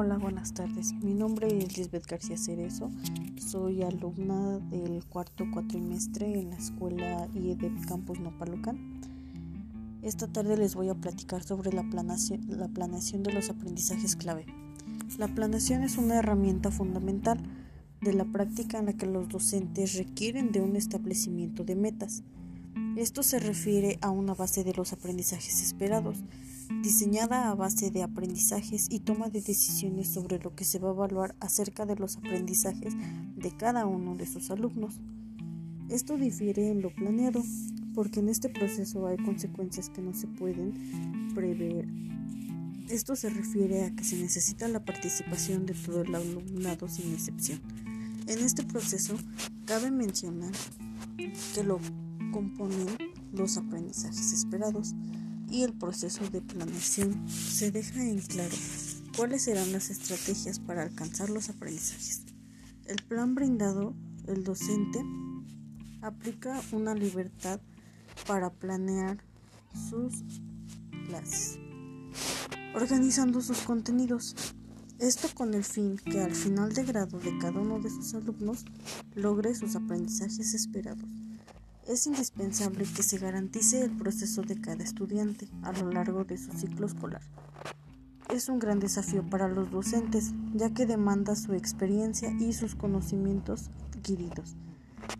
Hola, buenas tardes. Mi nombre es Lisbeth García Cerezo. Soy alumna del cuarto cuatrimestre en la escuela IED Campus Nopalucan. Esta tarde les voy a platicar sobre la planeación, la planeación de los aprendizajes clave. La planeación es una herramienta fundamental de la práctica en la que los docentes requieren de un establecimiento de metas. Esto se refiere a una base de los aprendizajes esperados diseñada a base de aprendizajes y toma de decisiones sobre lo que se va a evaluar acerca de los aprendizajes de cada uno de sus alumnos. Esto difiere en lo planeado, porque en este proceso hay consecuencias que no se pueden prever. Esto se refiere a que se necesita la participación de todo el alumnado sin excepción. En este proceso cabe mencionar que lo componen los aprendizajes esperados y el proceso de planeación se deja en claro cuáles serán las estrategias para alcanzar los aprendizajes. El plan brindado, el docente aplica una libertad para planear sus clases, organizando sus contenidos. Esto con el fin que al final de grado de cada uno de sus alumnos logre sus aprendizajes esperados. Es indispensable que se garantice el proceso de cada estudiante a lo largo de su ciclo escolar. Es un gran desafío para los docentes, ya que demanda su experiencia y sus conocimientos adquiridos.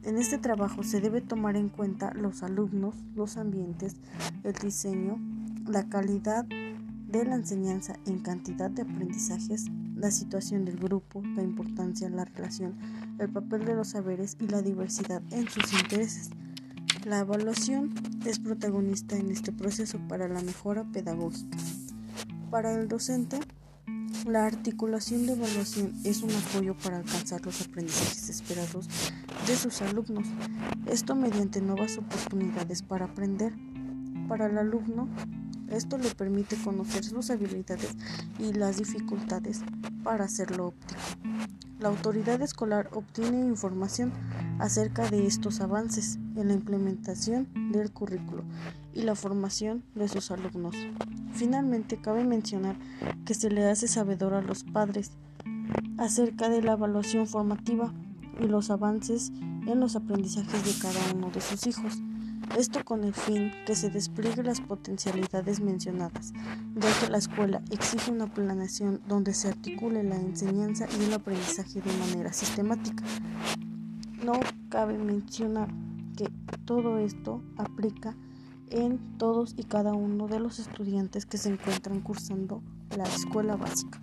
En este trabajo se debe tomar en cuenta los alumnos, los ambientes, el diseño, la calidad de la enseñanza en cantidad de aprendizajes, la situación del grupo, la importancia, la relación, el papel de los saberes y la diversidad en sus intereses. La evaluación es protagonista en este proceso para la mejora pedagógica. Para el docente, la articulación de evaluación es un apoyo para alcanzar los aprendizajes esperados de sus alumnos, esto mediante nuevas oportunidades para aprender. Para el alumno, esto le permite conocer sus habilidades y las dificultades para hacerlo óptimo. La autoridad escolar obtiene información acerca de estos avances en la implementación del currículo y la formación de sus alumnos. Finalmente, cabe mencionar que se le hace sabedor a los padres acerca de la evaluación formativa y los avances en los aprendizajes de cada uno de sus hijos. Esto con el fin que se despliegue las potencialidades mencionadas, ya que la escuela exige una planeación donde se articule la enseñanza y el aprendizaje de manera sistemática. No cabe mencionar que todo esto aplica en todos y cada uno de los estudiantes que se encuentran cursando la escuela básica.